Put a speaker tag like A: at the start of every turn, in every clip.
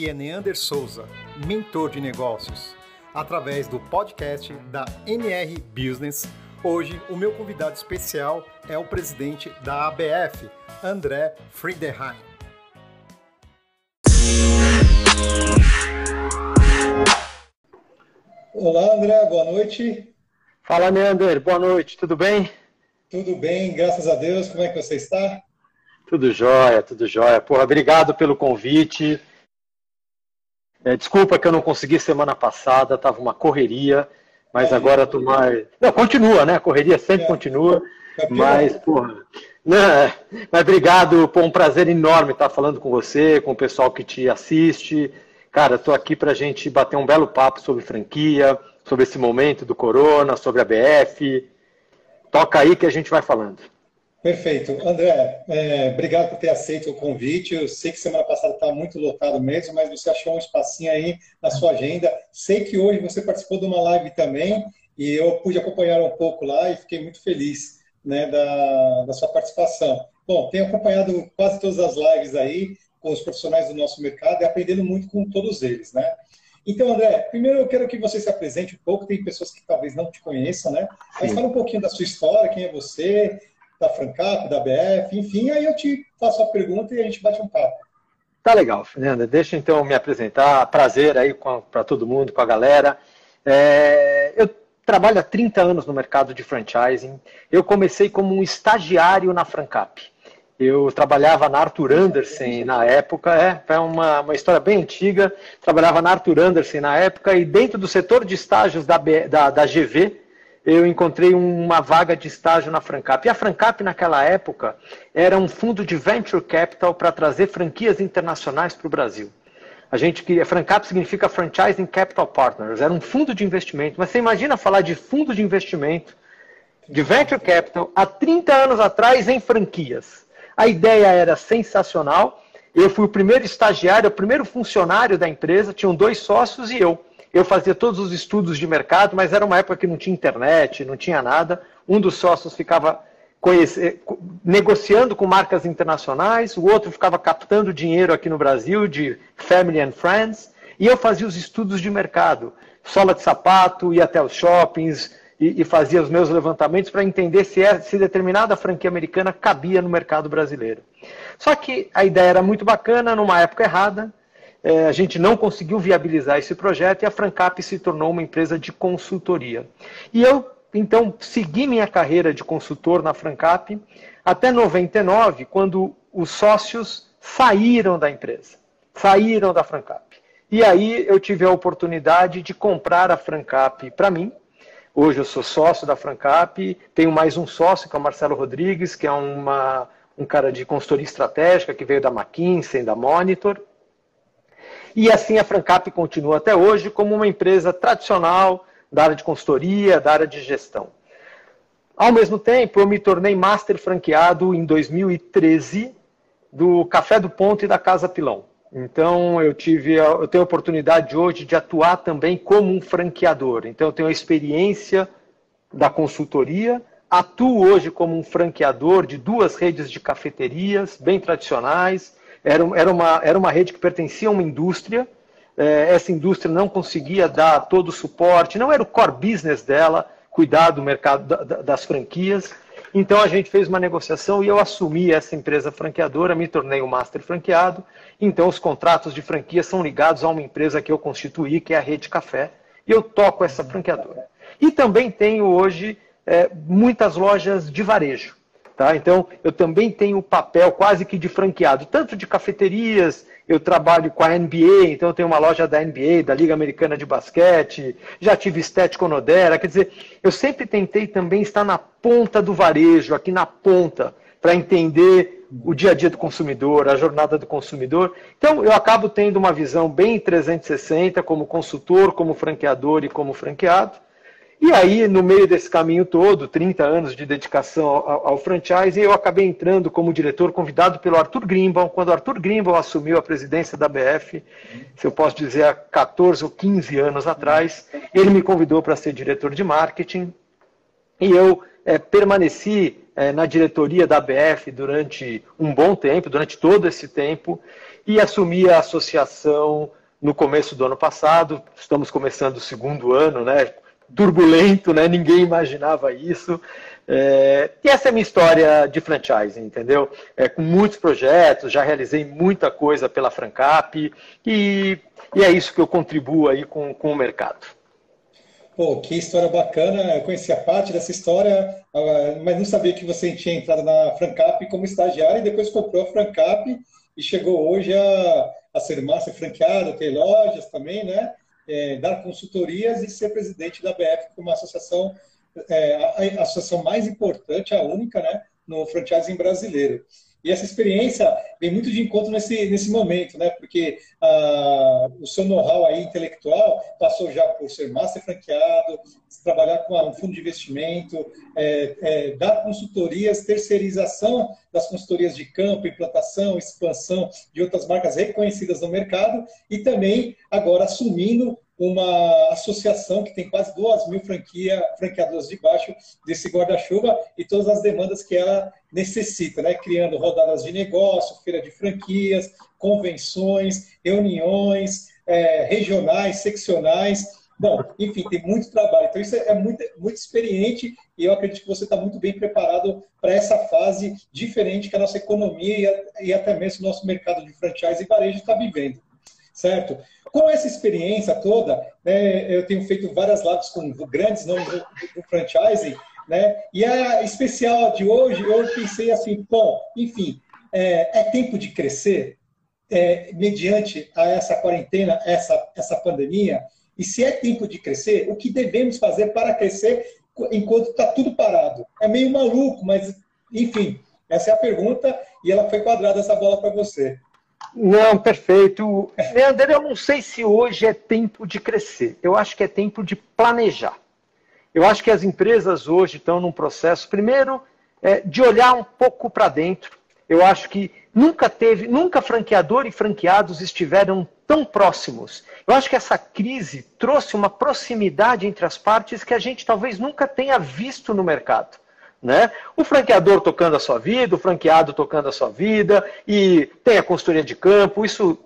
A: Aqui é Neander Souza, mentor de negócios. Através do podcast da NR Business, hoje o meu convidado especial é o presidente da ABF, André Friedheim. Olá, André, boa noite.
B: Fala, Neander, boa noite, tudo bem?
A: Tudo bem, graças a Deus. Como é que você está?
B: Tudo jóia, tudo jóia. Porra, obrigado pelo convite. É, desculpa que eu não consegui semana passada, estava uma correria, mas é, agora tu mais. Não, continua, né? A correria sempre é, continua. É mas, porra. Né? Mas obrigado, pô, um prazer enorme estar falando com você, com o pessoal que te assiste. Cara, estou aqui para a gente bater um belo papo sobre franquia, sobre esse momento do corona, sobre a BF. Toca aí que a gente vai falando.
A: Perfeito. André, é, obrigado por ter aceito o convite. Eu sei que semana passada estava muito lotado mesmo, mas você achou um espacinho aí na sua agenda. Sei que hoje você participou de uma live também e eu pude acompanhar um pouco lá e fiquei muito feliz né, da, da sua participação. Bom, tenho acompanhado quase todas as lives aí com os profissionais do nosso mercado e aprendendo muito com todos eles, né? Então, André, primeiro eu quero que você se apresente um pouco. Tem pessoas que talvez não te conheçam, né? Mas fala um pouquinho da sua história, quem é você, da Francap, da BF, enfim, aí eu te faço a pergunta e a gente bate um papo.
B: Tá legal, Fernanda. Deixa então me apresentar. Prazer aí para todo mundo, com a galera. É, eu trabalho há 30 anos no mercado de franchising. Eu comecei como um estagiário na Francap. Eu trabalhava na Arthur Anderson na época, é, é uma, uma história bem antiga. Trabalhava na Arthur Anderson na época e dentro do setor de estágios da, da, da GV, eu encontrei uma vaga de estágio na Francap. E a Francap, naquela época, era um fundo de venture capital para trazer franquias internacionais para o Brasil. A gente queria. Francap significa Franchising Capital Partners, era um fundo de investimento. Mas você imagina falar de fundo de investimento, de venture capital, há 30 anos atrás em franquias. A ideia era sensacional. Eu fui o primeiro estagiário, o primeiro funcionário da empresa, tinham dois sócios e eu. Eu fazia todos os estudos de mercado, mas era uma época que não tinha internet, não tinha nada. Um dos sócios ficava negociando com marcas internacionais, o outro ficava captando dinheiro aqui no Brasil de family and friends, e eu fazia os estudos de mercado, sola de sapato, ia até os shoppings e, e fazia os meus levantamentos para entender se, é, se determinada franquia americana cabia no mercado brasileiro. Só que a ideia era muito bacana, numa época errada, é, a gente não conseguiu viabilizar esse projeto e a Francap se tornou uma empresa de consultoria. E eu, então, segui minha carreira de consultor na Francap até 99, quando os sócios saíram da empresa, saíram da Francap. E aí eu tive a oportunidade de comprar a Francap para mim. Hoje eu sou sócio da Francap, tenho mais um sócio, que é o Marcelo Rodrigues, que é uma, um cara de consultoria estratégica que veio da McKinsey, da Monitor. E assim a Francap continua até hoje como uma empresa tradicional da área de consultoria, da área de gestão. Ao mesmo tempo, eu me tornei master franqueado em 2013 do Café do Ponto e da Casa Pilão. Então, eu tive, eu tenho a oportunidade hoje de atuar também como um franqueador. Então, eu tenho a experiência da consultoria, atuo hoje como um franqueador de duas redes de cafeterias bem tradicionais, era, era, uma, era uma rede que pertencia a uma indústria, é, essa indústria não conseguia dar todo o suporte, não era o core business dela, cuidar do mercado da, das franquias. Então a gente fez uma negociação e eu assumi essa empresa franqueadora, me tornei o um master franqueado. Então os contratos de franquia são ligados a uma empresa que eu constituí, que é a Rede Café, e eu toco essa franqueadora. E também tenho hoje é, muitas lojas de varejo. Tá? Então, eu também tenho o papel quase que de franqueado, tanto de cafeterias, eu trabalho com a NBA, então eu tenho uma loja da NBA, da Liga Americana de Basquete, já tive estético Onodera, quer dizer, eu sempre tentei também estar na ponta do varejo, aqui na ponta, para entender o dia a dia do consumidor, a jornada do consumidor. Então, eu acabo tendo uma visão bem 360 como consultor, como franqueador e como franqueado. E aí, no meio desse caminho todo, 30 anos de dedicação ao, ao franchise, eu acabei entrando como diretor convidado pelo Arthur Grimbaum. Quando Arthur Grimbaum assumiu a presidência da BF, se eu posso dizer, há 14 ou 15 anos atrás, ele me convidou para ser diretor de marketing. E eu é, permaneci é, na diretoria da ABF durante um bom tempo, durante todo esse tempo, e assumi a associação no começo do ano passado. Estamos começando o segundo ano, né? Turbulento, né? Ninguém imaginava isso. É, e essa é a minha história de franchising, entendeu? É, com muitos projetos, já realizei muita coisa pela Francap e, e é isso que eu contribuo aí com, com o mercado.
A: Pô, que história bacana. Eu conhecia parte dessa história, ah, mas não sabia que você tinha entrado na Francap como estagiário e depois comprou a Francap e chegou hoje a, a ser master franqueado, ter lojas também, né? É, dar consultorias e ser presidente da BF, como uma associação, é, a, a associação mais importante, a única, né? No franchising brasileiro. E essa experiência vem muito de encontro nesse, nesse momento, né? Porque ah, o seu know-how aí intelectual passou já por ser master franqueado, trabalhar com um fundo de investimento, é, é, dar consultorias, terceirização das consultorias de campo, implantação, expansão de outras marcas reconhecidas no mercado e também agora assumindo uma associação que tem quase duas mil franquia, franqueadoras debaixo desse guarda-chuva e todas as demandas que ela necessita, né? criando rodadas de negócio, feira de franquias, convenções, reuniões é, regionais, seccionais. Bom, enfim, tem muito trabalho. Então, isso é muito, muito experiente e eu acredito que você está muito bem preparado para essa fase diferente que a nossa economia e até mesmo o nosso mercado de franchise e varejo está vivendo certo? Com essa experiência toda, né, eu tenho feito várias lives com grandes nomes do, do franchising, né? E a especial de hoje, eu pensei assim, bom, enfim, é, é tempo de crescer, é, mediante a essa quarentena, essa, essa pandemia, e se é tempo de crescer, o que devemos fazer para crescer enquanto está tudo parado? É meio maluco, mas, enfim, essa é a pergunta e ela foi quadrada essa bola para você.
B: Não, perfeito. Leandro, eu não sei se hoje é tempo de crescer. Eu acho que é tempo de planejar. Eu acho que as empresas hoje estão num processo, primeiro, é, de olhar um pouco para dentro. Eu acho que nunca teve, nunca franqueador e franqueados estiveram tão próximos. Eu acho que essa crise trouxe uma proximidade entre as partes que a gente talvez nunca tenha visto no mercado. Né? O franqueador tocando a sua vida, o franqueado tocando a sua vida, e tem a consultoria de campo, isso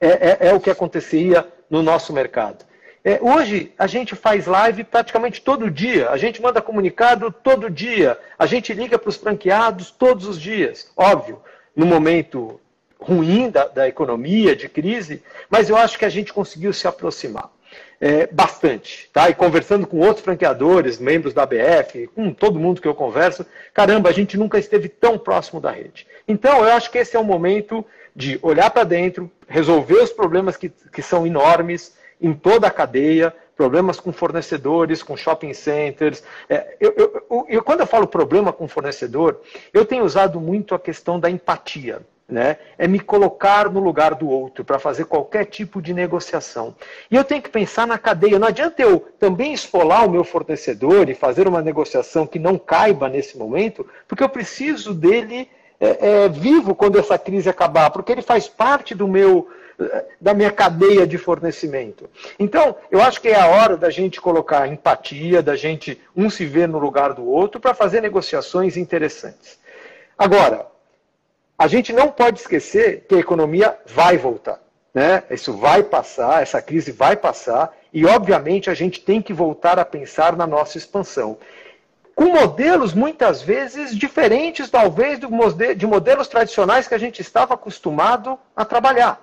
B: é, é, é o que acontecia no nosso mercado. É, hoje a gente faz live praticamente todo dia, a gente manda comunicado todo dia, a gente liga para os franqueados todos os dias. Óbvio, no momento ruim da, da economia, de crise, mas eu acho que a gente conseguiu se aproximar é, bastante, tá? E conversando com outros franqueadores, membros da BF, com todo mundo que eu converso, caramba, a gente nunca esteve tão próximo da rede. Então, eu acho que esse é o momento de olhar para dentro, resolver os problemas que, que são enormes em toda a cadeia, problemas com fornecedores, com shopping centers. É, eu, eu, eu, quando eu falo problema com fornecedor, eu tenho usado muito a questão da empatia né? É me colocar no lugar do outro para fazer qualquer tipo de negociação. E eu tenho que pensar na cadeia. Não adianta eu também esfolar o meu fornecedor e fazer uma negociação que não caiba nesse momento, porque eu preciso dele é, é, vivo quando essa crise acabar, porque ele faz parte do meu da minha cadeia de fornecimento. Então, eu acho que é a hora da gente colocar empatia, da gente um se ver no lugar do outro para fazer negociações interessantes. Agora, a gente não pode esquecer que a economia vai voltar. Né? Isso vai passar, essa crise vai passar, e obviamente a gente tem que voltar a pensar na nossa expansão. Com modelos muitas vezes diferentes, talvez, de modelos tradicionais que a gente estava acostumado a trabalhar.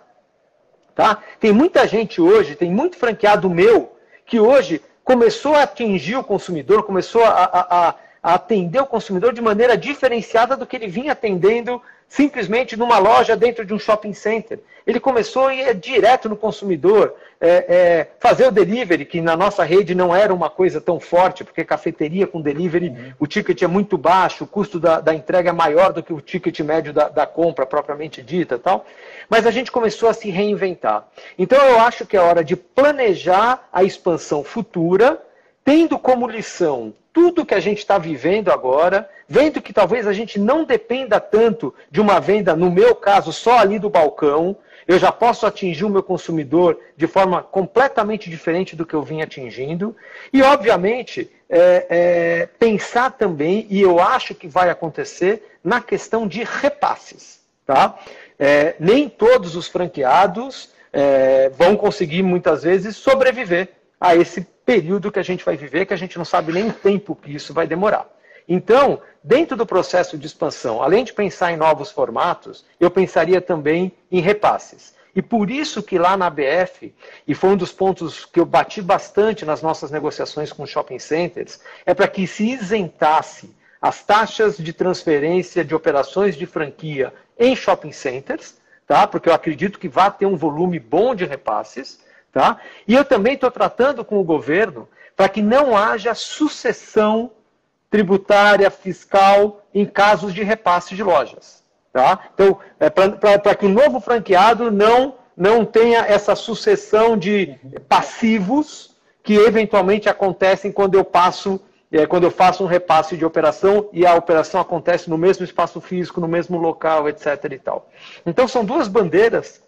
B: Tá? Tem muita gente hoje, tem muito franqueado meu, que hoje começou a atingir o consumidor, começou a, a, a, atender o consumidor de maneira diferenciada do que ele vinha atendendo simplesmente numa loja dentro de um shopping center. Ele começou a ir direto no consumidor, é, é, fazer o delivery, que na nossa rede não era uma coisa tão forte, porque cafeteria com delivery, uhum. o ticket é muito baixo, o custo da, da, entrega é maior do que o ticket médio da, da compra propriamente dita tal. Mas a gente começou a se reinventar. Então eu acho que é hora de planejar a expansão futura, tendo como lição tudo que a gente está vivendo agora, vendo que talvez a gente não dependa tanto de uma venda, no meu caso, só ali do balcão. eu já posso atingir o meu consumidor de forma completamente diferente do que eu vim atingindo. E, obviamente, é, é, pensar também, e eu acho que vai acontecer, na questão de repasses. Tá? É, nem todos os franqueados é, vão conseguir, muitas vezes, sobreviver a esse período que a gente vai viver, que a gente não sabe nem o tempo que isso vai demorar. Então, dentro do processo de expansão, além de pensar em novos formatos, eu pensaria também em repasses. E por isso que lá na BF, e foi um dos pontos que eu bati bastante nas nossas negociações com shopping centers, é para que se isentasse as taxas de transferência de operações de franquia em shopping centers, tá? porque eu acredito que vai ter um volume bom de repasses. Tá? E eu também estou tratando com o governo para que não haja sucessão tributária, fiscal, em casos de repasse de lojas. Tá? Então, é para que o novo franqueado não, não tenha essa sucessão de passivos que eventualmente acontecem quando eu passo é, quando eu faço um repasse de operação e a operação acontece no mesmo espaço físico, no mesmo local, etc. e tal. Então são duas bandeiras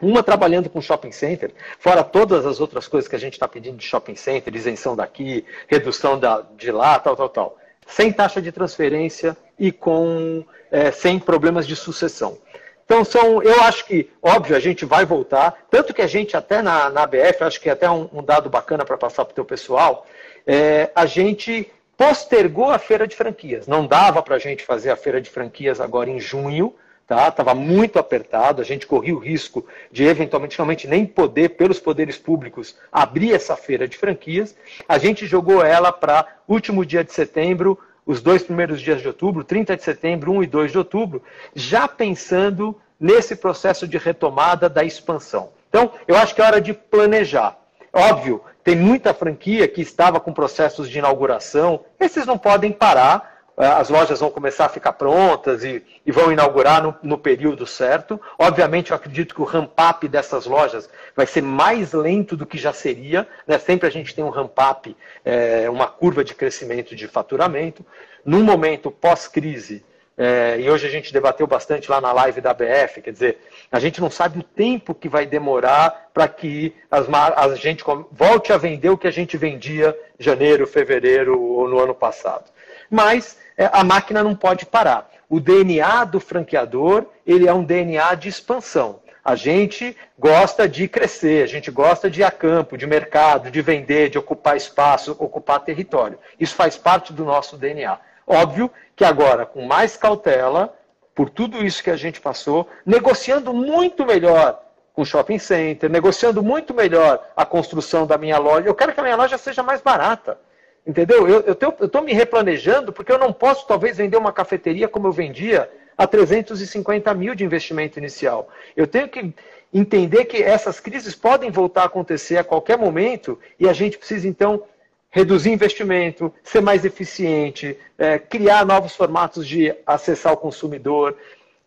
B: uma trabalhando com shopping center, fora todas as outras coisas que a gente está pedindo de shopping center, isenção daqui, redução da, de lá, tal, tal, tal. Sem taxa de transferência e com é, sem problemas de sucessão. Então, são, eu acho que, óbvio, a gente vai voltar, tanto que a gente até na, na BF, acho que é até um, um dado bacana para passar para o teu pessoal, é, a gente postergou a feira de franquias. Não dava para a gente fazer a feira de franquias agora em junho, Estava tá? muito apertado, a gente corria o risco de eventualmente realmente nem poder, pelos poderes públicos, abrir essa feira de franquias. A gente jogou ela para último dia de setembro, os dois primeiros dias de outubro, 30 de setembro, 1 e 2 de outubro, já pensando nesse processo de retomada da expansão. Então, eu acho que é hora de planejar. Óbvio, tem muita franquia que estava com processos de inauguração, esses não podem parar, as lojas vão começar a ficar prontas e, e vão inaugurar no, no, período certo. Obviamente, eu acredito que o ramp-up dessas lojas vai ser mais lento do que já seria. Né? Sempre a gente tem um ramp-up, é, uma curva de crescimento de faturamento. Num momento pós-crise, é, e hoje a gente debateu bastante lá na live da BF, quer dizer, a gente não sabe o tempo que vai demorar para que as, a gente volte a vender o que a gente vendia janeiro, fevereiro ou no ano passado. Mas a máquina não pode parar. O DNA do franqueador, ele é um DNA de expansão. A gente gosta de crescer, a gente gosta de ir a campo, de mercado, de vender, de ocupar espaço, ocupar território. Isso faz parte do nosso DNA. Óbvio que agora, com mais cautela, por tudo isso que a gente passou, negociando muito melhor com o shopping center, negociando muito melhor a construção da minha loja. Eu quero que a minha loja seja mais barata. Entendeu? Eu estou me replanejando porque eu não posso, talvez, vender uma cafeteria como eu vendia a 350 mil de investimento inicial. Eu tenho que entender que essas crises podem voltar a acontecer a qualquer momento e a gente precisa, então, reduzir investimento, ser mais eficiente, é, criar novos formatos de acessar o consumidor.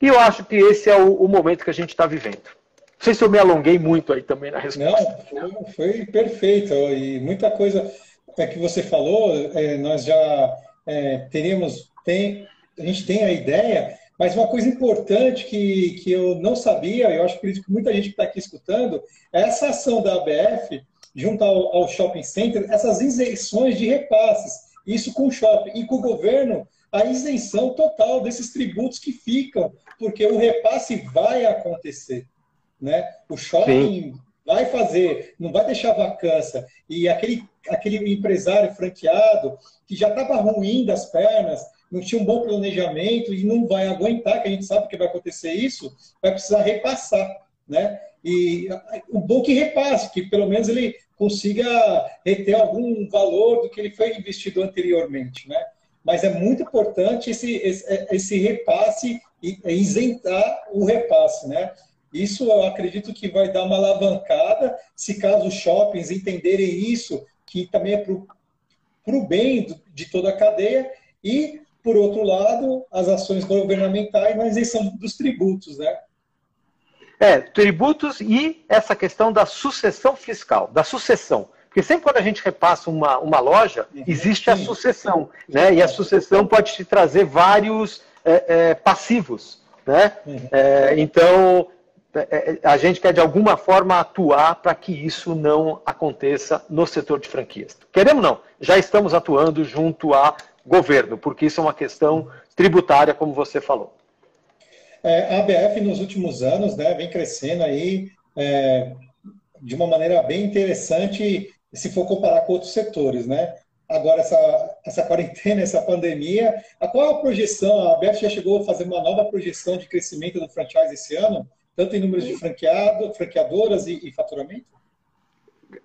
B: E eu acho que esse é o, o momento que a gente está vivendo. Não sei se eu me alonguei muito aí também na resposta.
A: Não, foi, foi perfeito. E muita coisa é que você falou, é, nós já é, teríamos, tem, a gente tem a ideia, mas uma coisa importante que, que eu não sabia, eu acho por isso que muita gente que está aqui escutando, é essa ação da ABF, junto ao, ao shopping center, essas isenções de repasses, isso com o shopping e com o governo, a isenção total desses tributos que ficam, porque o repasse vai acontecer. Né? O shopping Sim. Vai fazer, não vai deixar vacância. E aquele aquele empresário franqueado que já estava ruim das pernas, não tinha um bom planejamento e não vai aguentar, que a gente sabe que vai acontecer isso, vai precisar repassar, né? E o bom que repasse, que pelo menos ele consiga reter algum valor do que ele foi investido anteriormente, né? Mas é muito importante esse, esse, esse repasse e isentar o repasse, né? Isso eu acredito que vai dar uma alavancada se caso os shoppings entenderem isso que também é para o bem de toda a cadeia, e, por outro lado, as ações governamentais na isenção dos tributos, né?
B: É, tributos e essa questão da sucessão fiscal, da sucessão. Porque sempre quando a gente repassa uma, uma loja, uhum. existe a sucessão, né? E a sucessão pode te trazer vários é, é, passivos, né? Uhum. É, então, a gente quer de alguma forma atuar para que isso não aconteça no setor de franquias. Queremos não, já estamos atuando junto a governo, porque isso é uma questão tributária, como você falou.
A: É, a ABF nos últimos anos né, vem crescendo aí é, de uma maneira bem interessante se for comparar com outros setores, né? Agora, essa, essa quarentena, essa pandemia, a qual a projeção? A ABF já chegou a fazer uma nova projeção de crescimento do franchise esse ano? Tanto em números de franqueado, franqueadoras e, e faturamento?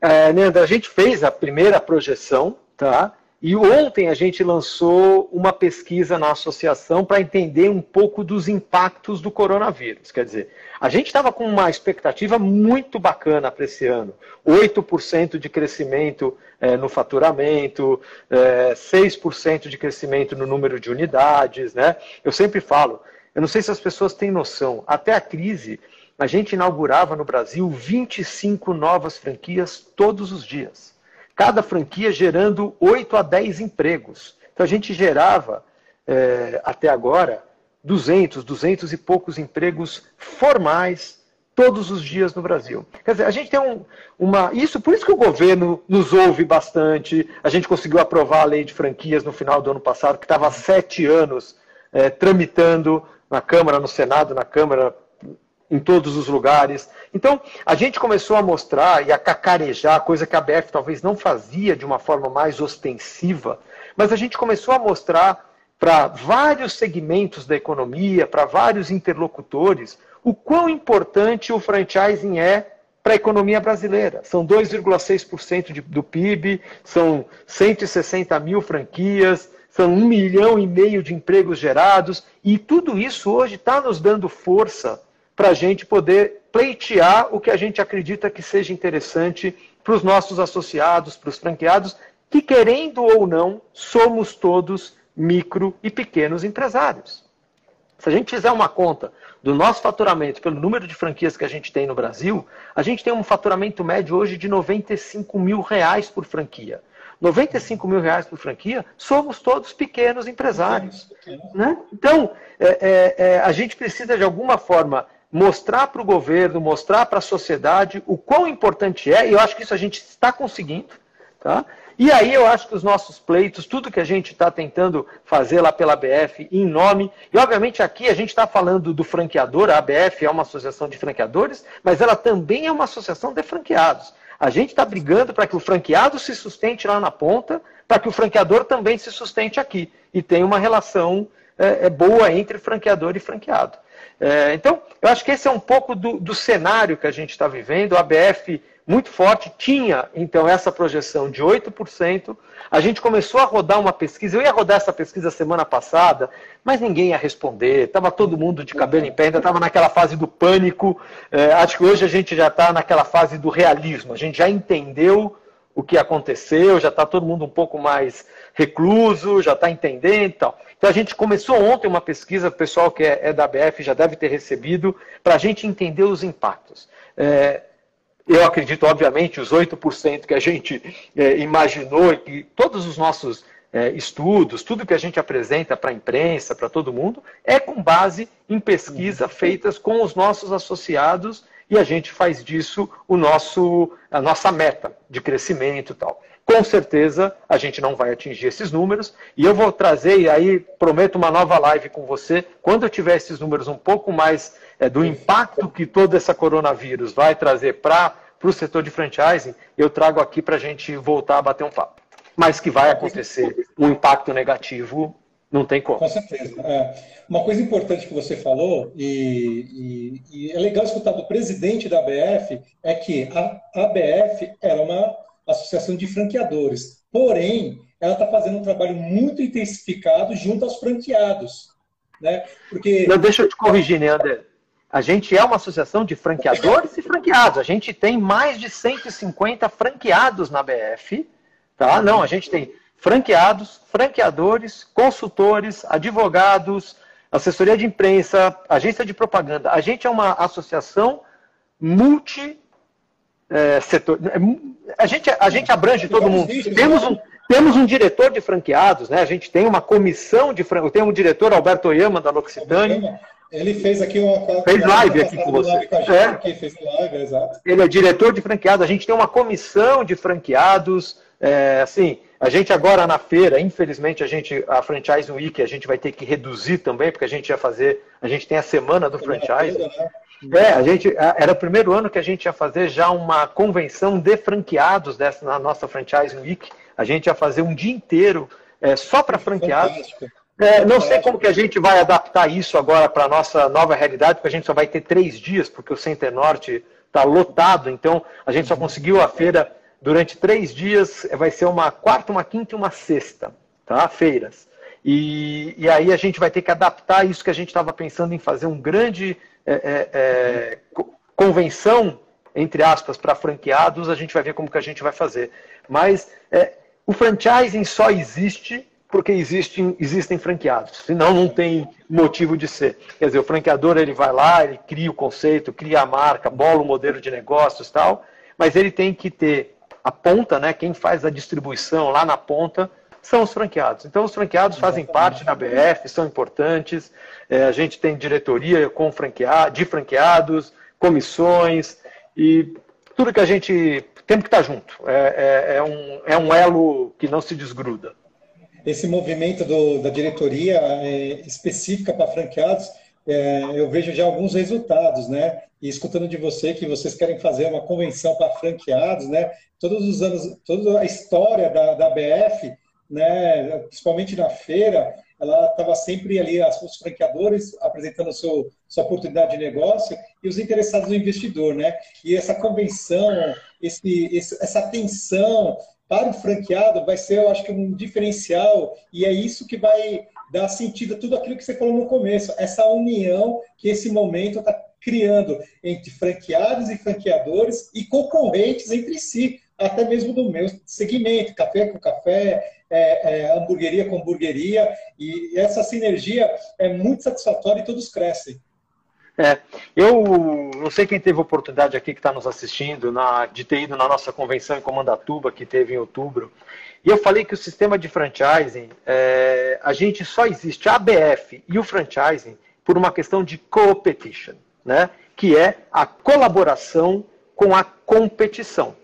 B: É, a gente fez a primeira projeção, tá? E ontem a gente lançou uma pesquisa na associação para entender um pouco dos impactos do coronavírus. Quer dizer, a gente estava com uma expectativa muito bacana para esse ano: 8% de crescimento é, no faturamento, é, 6% de crescimento no número de unidades. Né? Eu sempre falo, eu não sei se as pessoas têm noção. Até a crise, a gente inaugurava no Brasil 25 novas franquias todos os dias. Cada franquia gerando 8 a 10 empregos. Então a gente gerava, é, até agora, 200, 200 e poucos empregos formais todos os dias no Brasil. Quer dizer, a gente tem um, uma. Isso, por isso que o governo nos ouve bastante. A gente conseguiu aprovar a lei de franquias no final do ano passado, que estava há sete anos é, tramitando na Câmara, no Senado, na Câmara, em todos os lugares. Então, a gente começou a mostrar e a cacarejar, coisa que a BF talvez não fazia de uma forma mais ostensiva, mas a gente começou a mostrar para vários segmentos da economia, para vários interlocutores, o quão importante o franchising é para a economia brasileira. São 2,6% do PIB, são 160 mil franquias, são um milhão e meio de empregos gerados, e tudo isso hoje está nos dando força para a gente poder pleitear o que a gente acredita que seja interessante para os nossos associados, para os franqueados, que querendo ou não, somos todos micro e pequenos empresários. Se a gente fizer uma conta do nosso faturamento pelo número de franquias que a gente tem no Brasil, a gente tem um faturamento médio hoje de 95 mil reais por franquia. 95 mil reais por franquia, somos todos pequenos empresários. Né? Então, é, é, é, a gente precisa, de alguma forma, mostrar para o governo, mostrar para a sociedade o quão importante é, e eu acho que isso a gente está conseguindo. Tá? E aí eu acho que os nossos pleitos, tudo que a gente está tentando fazer lá pela ABF, em nome, e obviamente aqui a gente está falando do franqueador, a ABF é uma associação de franqueadores, mas ela também é uma associação de franqueados. A gente está brigando para que o franqueado se sustente lá na ponta, para que o franqueador também se sustente aqui. E tenha uma relação é, é, boa entre franqueador e franqueado. É, então, eu acho que esse é um pouco do, do cenário que a gente está vivendo. A ABF muito forte, tinha então essa projeção de 8%. A gente começou a rodar uma pesquisa, eu ia rodar essa pesquisa semana passada, mas ninguém ia responder, estava todo mundo de cabelo em pé, ainda estava naquela fase do pânico. É, acho que hoje a gente já está naquela fase do realismo, a gente já entendeu o que aconteceu, já está todo mundo um pouco mais recluso, já está entendendo e tal. Então a gente começou ontem uma pesquisa, o pessoal que é, é da BF já deve ter recebido, para a gente entender os impactos. É, eu acredito, obviamente, os 8% que a gente é, imaginou e que todos os nossos é, estudos, tudo que a gente apresenta para a imprensa, para todo mundo, é com base em pesquisa feitas com os nossos associados e a gente faz disso o nosso, a nossa meta de crescimento e tal. Com certeza a gente não vai atingir esses números e eu vou trazer, e aí prometo uma nova live com você, quando eu tiver esses números um pouco mais é, do impacto que todo esse coronavírus vai trazer para o setor de franchising, eu trago aqui para a gente voltar a bater um papo. Mas que vai acontecer um impacto negativo, não tem como.
A: Com certeza. É. Uma coisa importante que você falou, e, e, e, é legal escutar do presidente da ABF, é que a ABF era uma associação de franqueadores. Porém, ela está fazendo um trabalho muito intensificado junto aos franqueados. Né?
B: Porque... Não, deixa eu te corrigir, né, André? A gente é uma associação de franqueadores e franqueados. A gente tem mais de 150 franqueados na BF. Tá? Não, a gente tem franqueados, franqueadores, consultores, advogados, assessoria de imprensa, agência de propaganda. A gente é uma associação multi é, setor. A gente, a gente abrange todo mundo. Temos um, temos um diretor de franqueados, né? A gente tem uma comissão de franqueados. Tem um diretor, Alberto Oyama, da L'Occitane
A: Ele fez aqui uma.
B: Fez live aqui com você. Com
A: gente, é. aqui, fez live, exato.
B: Ele é diretor de franqueados. A gente tem uma comissão de franqueados. É, assim, a gente agora na feira, infelizmente, a gente, a Franchise Week, a gente vai ter que reduzir também, porque a gente ia fazer. A gente tem a semana do franchise. Né? É, a gente era o primeiro ano que a gente ia fazer já uma convenção de franqueados dessa na nossa Franchise Week. A gente ia fazer um dia inteiro é, só para franqueados. É, não sei como que a gente vai adaptar isso agora para a nossa nova realidade, porque a gente só vai ter três dias, porque o Center Norte está lotado, então a gente só conseguiu a feira durante três dias, vai ser uma quarta, uma quinta e uma sexta, tá? Feiras. E, e aí a gente vai ter que adaptar isso que a gente estava pensando em fazer um grande é, é, é convenção, entre aspas, para franqueados, a gente vai ver como que a gente vai fazer. Mas é, o franchising só existe porque existem, existem franqueados, senão não tem motivo de ser. Quer dizer, o franqueador ele vai lá, ele cria o conceito, cria a marca, bola o modelo de negócios tal, mas ele tem que ter a ponta, né? Quem faz a distribuição lá na ponta são os franqueados. Então, os franqueados fazem parte da BF, são importantes. É, a gente tem diretoria com franqueado, de franqueados, comissões e tudo que a gente tem que estar junto. É, é, é, um, é um elo que não se desgruda
A: esse movimento do, da diretoria é, específica para franqueados, é, eu vejo já alguns resultados, né? E escutando de você que vocês querem fazer uma convenção para franqueados, né? Todos os anos, toda a história da, da BF, né? Principalmente na feira, ela estava sempre ali, os franqueadores apresentando seu, sua oportunidade de negócio e os interessados no investidor, né? E essa convenção, esse, esse, essa atenção para o franqueado vai ser, eu acho que, um diferencial, e é isso que vai dar sentido a tudo aquilo que você falou no começo, essa união que esse momento está criando entre franqueados e franqueadores e concorrentes entre si, até mesmo do meu segmento, café com café, é, é, hamburgueria com hamburgueria, e essa sinergia é muito satisfatória e todos crescem.
B: É, eu não sei quem teve oportunidade aqui que está nos assistindo na, de ter ido na nossa convenção em Comandatuba, que teve em outubro, e eu falei que o sistema de franchising, é, a gente só existe, a ABF e o franchising, por uma questão de competition, né? que é a colaboração com a competição.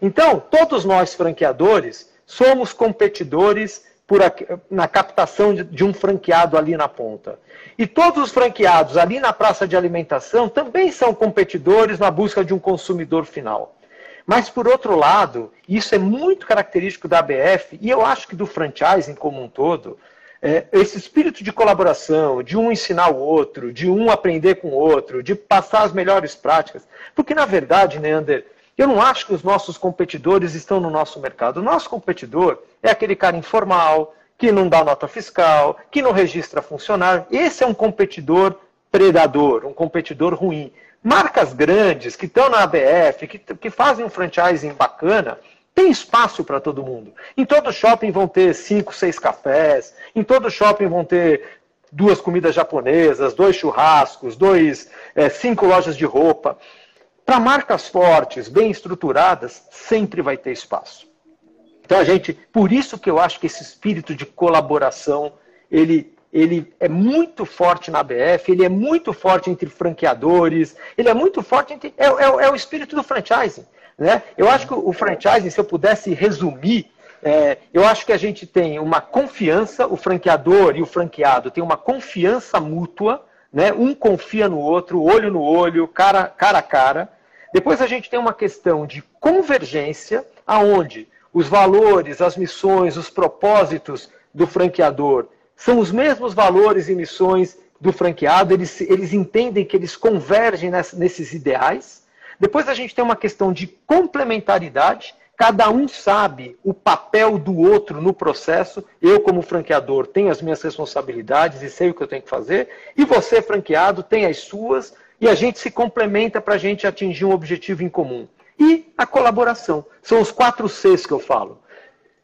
B: Então, todos nós franqueadores somos competidores por, na captação de, de um franqueado ali na ponta. E todos os franqueados ali na praça de alimentação também são competidores na busca de um consumidor final. Mas, por outro lado, isso é muito característico da ABF e eu acho que do franchising como um todo, é, esse espírito de colaboração, de um ensinar o outro, de um aprender com o outro, de passar as melhores práticas. Porque, na verdade, Neander, eu não acho que os nossos competidores estão no nosso mercado. O nosso competidor é aquele cara informal, que não dá nota fiscal, que não registra funcionário. Esse é um competidor predador, um competidor ruim. Marcas grandes que estão na ABF, que, que fazem um franchising bacana, tem espaço para todo mundo. Em todo shopping vão ter cinco, seis cafés, em todo shopping vão ter duas comidas japonesas, dois churrascos, dois, é, cinco lojas de roupa. Para marcas fortes, bem estruturadas, sempre vai ter espaço. Então a gente, por isso que eu acho que esse espírito de colaboração, ele, ele é muito forte na BF, ele é muito forte entre franqueadores, ele é muito forte entre. É, é, é o espírito do franchising. Né? Eu acho que o franchising, se eu pudesse resumir, é, eu acho que a gente tem uma confiança, o franqueador e o franqueado têm uma confiança mútua, né? um confia no outro, olho no olho, cara, cara a cara. Depois a gente tem uma questão de convergência, aonde os valores, as missões, os propósitos do franqueador são os mesmos valores e missões do franqueado, eles, eles entendem que eles convergem nesses ideais. Depois a gente tem uma questão de complementaridade, cada um sabe o papel do outro no processo. Eu, como franqueador, tenho as minhas responsabilidades e sei o que eu tenho que fazer, e você, franqueado, tem as suas, e a gente se complementa para a gente atingir um objetivo em comum e a colaboração. São os quatro Cs que eu falo: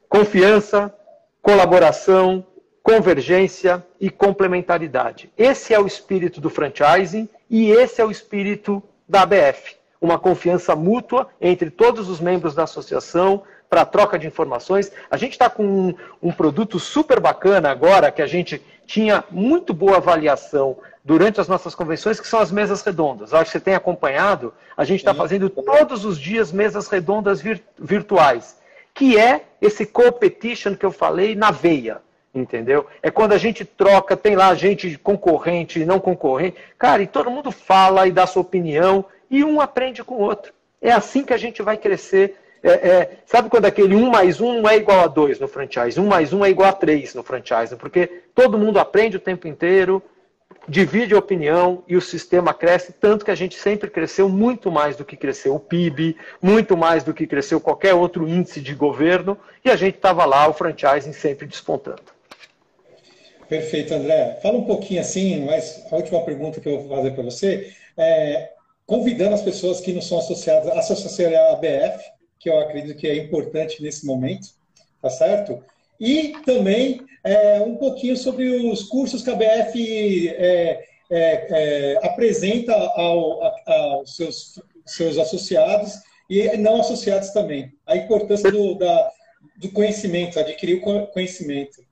B: confiança, colaboração, convergência e complementaridade. Esse é o espírito do franchising e esse é o espírito da ABF. Uma confiança mútua entre todos os membros da associação, para troca de informações. A gente está com um, um, produto super bacana agora, que a gente tinha muito boa avaliação durante as nossas convenções, que são as mesas redondas. Acho que você tem acompanhado, a gente está fazendo todos os dias mesas redondas vir, virtuais, que é esse competition que eu falei na veia entendeu? É quando a gente troca, tem lá gente concorrente e não concorrente, cara, e todo mundo fala e dá sua opinião, e um aprende com o outro. É assim que a gente vai crescer. É, é, sabe quando aquele 1 mais 1 não é igual a 2 no franchise? 1 mais 1 é igual a 3 no franchise, porque todo mundo aprende o tempo inteiro, divide opinião e o sistema cresce, tanto que a gente sempre cresceu muito mais do que cresceu o PIB, muito mais do que cresceu qualquer outro índice de governo, e a gente estava lá, o franchising sempre despontando.
A: Perfeito, André. Fala um pouquinho assim, mas a última pergunta que eu vou fazer para você é convidando as pessoas que não são associadas a se associarem à ABF, que eu acredito que é importante nesse momento, tá certo? E também é, um pouquinho sobre os cursos que a ABF é, é, é, apresenta ao, aos seus, seus associados e não associados também. A importância do, da, do conhecimento, adquirir o conhecimento.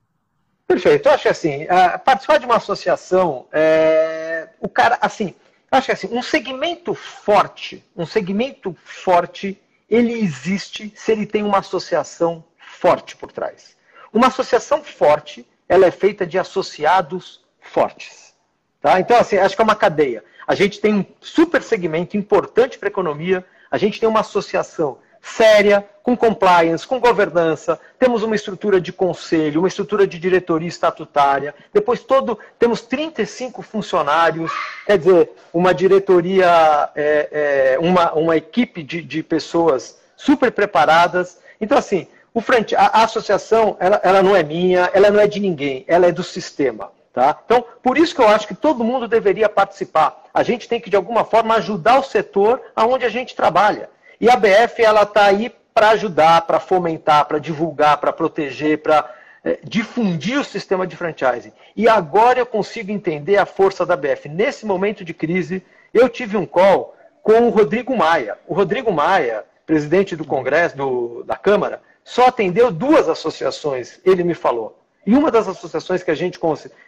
B: Perfeito. Eu acho que assim, participar de uma associação, é, o cara, assim, acho que assim, um segmento forte, um segmento forte, ele existe se ele tem uma associação forte por trás. Uma associação forte, ela é feita de associados fortes. Tá? Então, assim, acho que é uma cadeia. A gente tem um super segmento importante para a economia, a gente tem uma associação séria, com compliance, com governança, temos uma estrutura de conselho, uma estrutura de diretoria estatutária, depois todo, temos 35 funcionários, quer dizer, uma diretoria, é, é, uma, uma equipe de, de pessoas super preparadas. Então, assim, o frente, a, a associação, ela, ela não é minha, ela não é de ninguém, ela é do sistema. Tá? Então, por isso que eu acho que todo mundo deveria participar. A gente tem que, de alguma forma, ajudar o setor aonde a gente trabalha. E a BF ela está aí para ajudar, para fomentar, para divulgar, para proteger, para é, difundir o sistema de franchising. E agora eu consigo entender a força da BF. Nesse momento de crise, eu tive um call com o Rodrigo Maia. O Rodrigo Maia, presidente do Congresso, do, da Câmara, só atendeu duas associações, ele me falou. E uma das associações que a gente.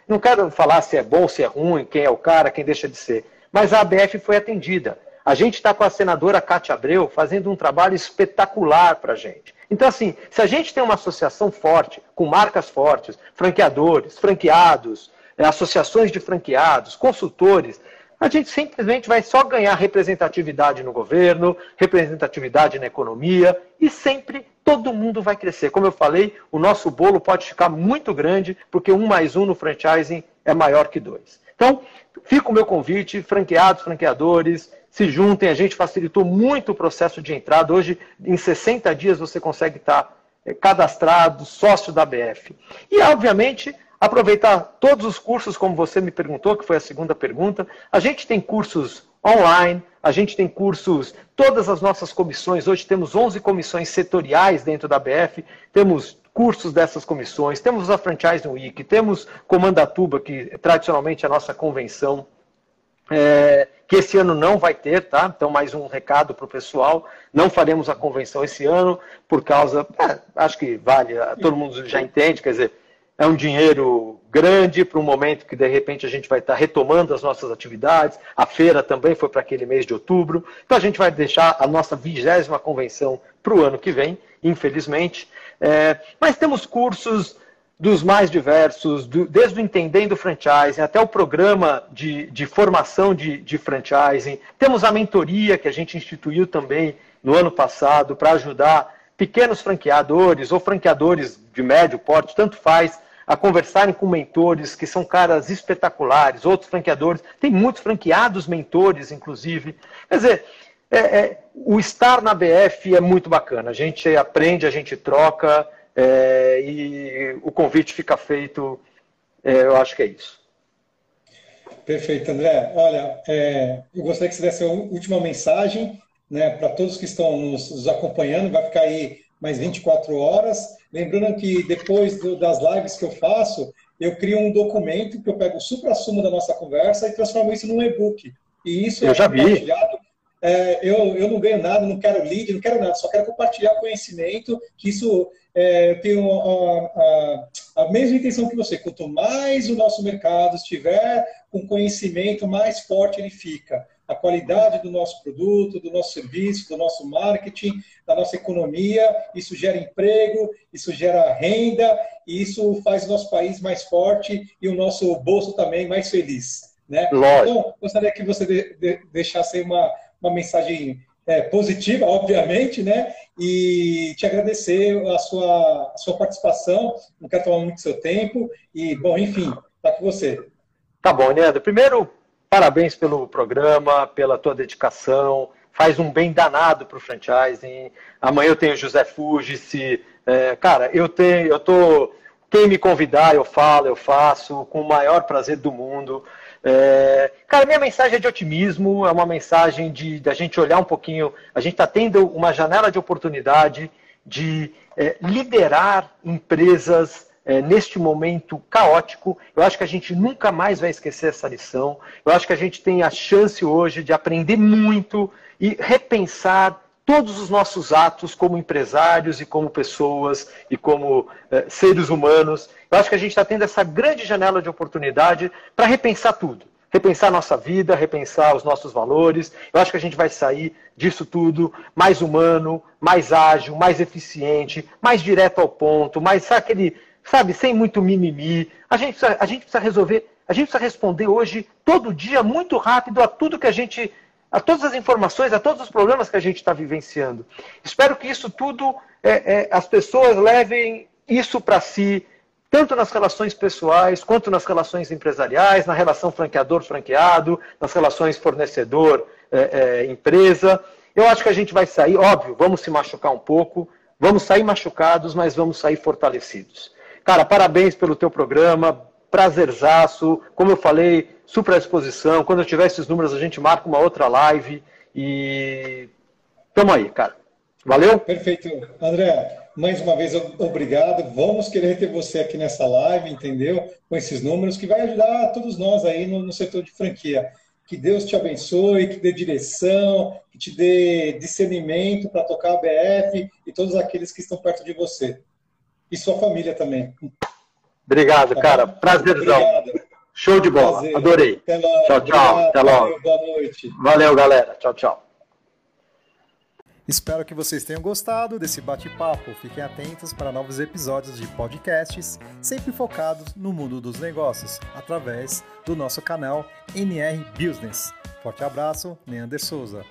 B: Não quero falar se é bom, se é ruim, quem é o cara, quem deixa de ser. Mas a ABF foi atendida. A gente está com a senadora Cátia Abreu fazendo um trabalho espetacular para a gente. Então, assim, se a gente tem uma associação forte, com marcas fortes, franqueadores, franqueados, eh, associações de franqueados, consultores, a gente simplesmente vai só ganhar representatividade no governo, representatividade na economia e sempre todo mundo vai crescer. Como eu falei, o nosso bolo pode ficar muito grande, porque um mais um no franchising é maior que dois. Então, fica o meu convite, franqueados, franqueadores, se juntem, a gente facilitou muito o processo de entrada. Hoje, em 60 dias, você consegue estar eh, cadastrado, sócio da BF. E, obviamente, aproveitar todos os cursos, como você me perguntou, que foi a segunda pergunta. A gente tem cursos online, a gente tem cursos, todas as nossas comissões, hoje temos 11 comissões setoriais dentro da BF, temos cursos dessas comissões, temos a Franchise Week, temos Comandatuba, que tradicionalmente é a nossa convenção é, que esse ano não vai ter, tá? Então, mais um recado para o pessoal. Não faremos a convenção esse ano, por causa. É, acho que vale, todo mundo já entende, quer dizer, é um dinheiro grande para um momento que de repente a gente vai estar retomando as nossas atividades. A feira também foi para aquele mês de outubro. Então a gente vai deixar a nossa vigésima convenção para o ano que vem, infelizmente. É, mas temos cursos dos mais diversos, do, desde o Entendendo Franchising até o programa de, de formação de, de franchising. Temos a mentoria que a gente instituiu também no ano passado para ajudar pequenos franqueadores ou franqueadores de médio porte, tanto faz, a conversarem com mentores que são caras espetaculares, outros franqueadores. Tem muitos franqueados mentores, inclusive. Quer dizer, é, é, o estar na BF é muito bacana. A gente aprende, a gente troca. É, e o convite fica feito, é, eu acho que é isso.
A: Perfeito, André. Olha, é, eu gostaria que você desse a última mensagem né, para todos que estão nos, nos, acompanhando, vai ficar aí mais 24 horas. Lembrando que depois do, das lives que eu faço, eu crio um documento que eu pego o supra-sumo da nossa conversa e transformo isso num e-book. E isso
B: eu é já
A: vi. É, eu, eu não ganho nada, não quero lead, não quero nada, só quero compartilhar conhecimento, que isso é, tenho a, a, a, mesma intenção que você. Quanto mais o nosso mercado estiver com conhecimento, mais forte ele fica. A qualidade do nosso produto, do nosso serviço, do nosso marketing, da nossa economia, isso gera emprego, isso gera renda, e isso faz o nosso país mais forte e o nosso bolso também mais feliz. Né? Então, gostaria que você de, de, deixasse uma, uma mensagem é, positiva, obviamente, né? E te agradecer a sua, a sua participação. Não quero tomar muito seu tempo. E, bom, enfim, tá com você.
B: Tá bom, Leandro. Primeiro, parabéns pelo programa, pela tua dedicação. Faz um bem danado para o franchising. Amanhã eu tenho José Fugice. É, cara, eu tenho, eu tô. Quem me convidar, eu falo, eu faço, com o maior prazer do mundo. É, cara, minha mensagem é de otimismo, é uma mensagem de da gente olhar um pouquinho. A gente está tendo uma janela de oportunidade de é, liderar empresas é, neste momento caótico. Eu acho que a gente nunca mais vai esquecer essa lição. Eu acho que a gente tem a chance hoje de aprender muito e repensar todos os nossos atos como empresários e como pessoas e como eh, seres humanos. Eu acho que a gente está tendo essa grande janela de oportunidade para repensar tudo. Repensar nossa vida, repensar os nossos valores. Eu acho que a gente vai sair disso tudo mais humano, mais ágil, mais eficiente, mais direto ao ponto, mais sabe, aquele, sabe, sem muito mimimi. A gente, precisa, a gente precisa resolver, a gente precisa responder hoje, todo dia, muito rápido, a tudo que a gente a todas as informações, a todos os problemas que a gente está vivenciando. Espero que isso tudo, é, é, as pessoas levem isso para si, tanto nas relações pessoais, quanto nas relações empresariais, na relação franqueador-franqueado, nas relações fornecedor-empresa. É, é, Eu acho que a gente vai sair, óbvio, vamos se machucar um pouco, vamos sair machucados, mas vamos sair fortalecidos. Cara, parabéns pelo teu programa, prazerzaço. Como eu falei, super à disposição. Quando eu tiver esses números, a gente marca uma outra live. E tamo aí, cara. Valeu?
A: Perfeito. André, mais uma vez, obrigado. Vamos querer ter você aqui nessa live, entendeu? Com esses números, que vai ajudar todos nós aí no, no setor de franquia. Que Deus te abençoe, que dê direção, que te dê discernimento para tocar a BF e todos aqueles que estão perto de você. E sua família também.
B: Obrigado, tá cara. Prazerzão. Obrigado. Show de bola. Prazer. Adorei. Até logo. Tchau, tchau. Obrigado. Até logo. Boa noite. Valeu, galera. Tchau, tchau.
C: Espero que vocês tenham gostado desse bate-papo. Fiquem atentos para novos episódios de podcasts, sempre focados no mundo dos negócios, através do nosso canal NR Business. Forte abraço, Neander Souza.